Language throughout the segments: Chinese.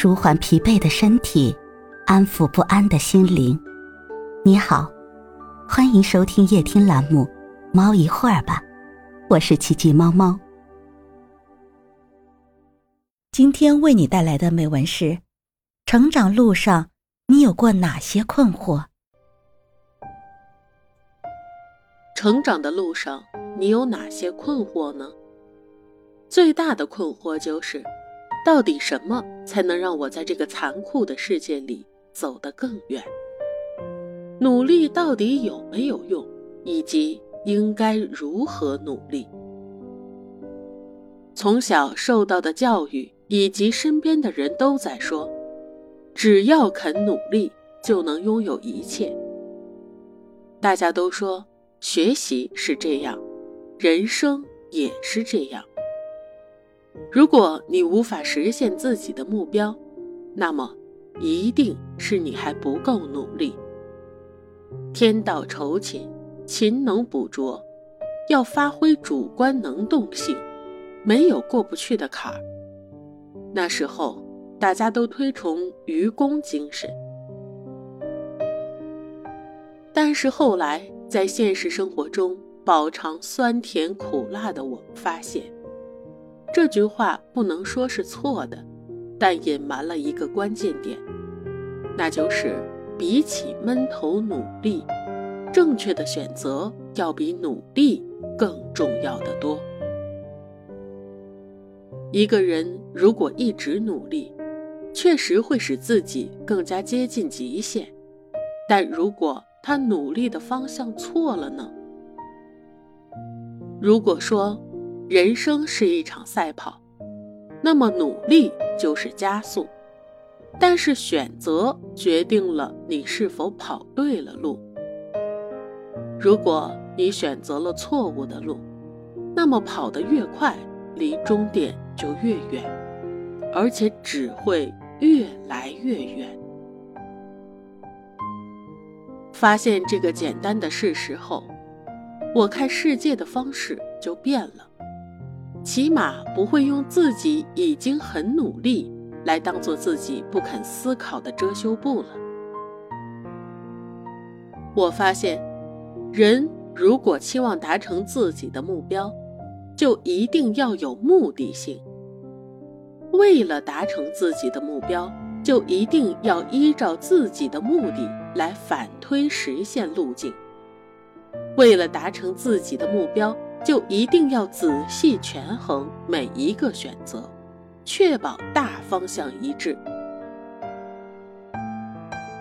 舒缓疲惫的身体，安抚不安的心灵。你好，欢迎收听夜听栏目《猫一会儿吧》，我是奇迹猫猫。今天为你带来的美文是：成长路上，你有过哪些困惑？成长的路上，你有哪些困惑呢？最大的困惑就是。到底什么才能让我在这个残酷的世界里走得更远？努力到底有没有用，以及应该如何努力？从小受到的教育以及身边的人都在说，只要肯努力就能拥有一切。大家都说学习是这样，人生也是这样。如果你无法实现自己的目标，那么一定是你还不够努力。天道酬勤，勤能补拙，要发挥主观能动性，没有过不去的坎儿。那时候大家都推崇愚公精神，但是后来在现实生活中饱尝酸甜苦辣的我发现。这句话不能说是错的，但隐瞒了一个关键点，那就是比起闷头努力，正确的选择要比努力更重要的多。一个人如果一直努力，确实会使自己更加接近极限，但如果他努力的方向错了呢？如果说。人生是一场赛跑，那么努力就是加速，但是选择决定了你是否跑对了路。如果你选择了错误的路，那么跑得越快，离终点就越远，而且只会越来越远。发现这个简单的事实后，我看世界的方式就变了。起码不会用自己已经很努力来当做自己不肯思考的遮羞布了。我发现，人如果期望达成自己的目标，就一定要有目的性。为了达成自己的目标，就一定要依照自己的目的来反推实现路径。为了达成自己的目标。就一定要仔细权衡每一个选择，确保大方向一致。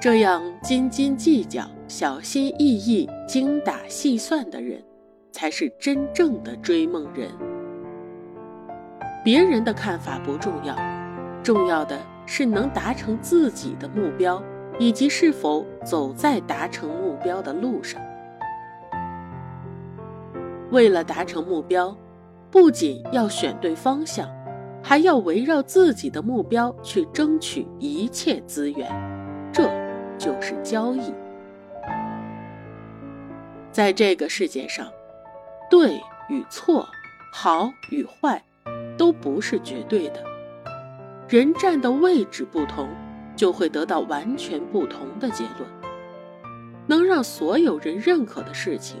这样斤斤计较、小心翼翼、精打细算的人，才是真正的追梦人。别人的看法不重要，重要的是能达成自己的目标，以及是否走在达成目标的路上。为了达成目标，不仅要选对方向，还要围绕自己的目标去争取一切资源，这就是交易。在这个世界上，对与错、好与坏，都不是绝对的。人站的位置不同，就会得到完全不同的结论。能让所有人认可的事情。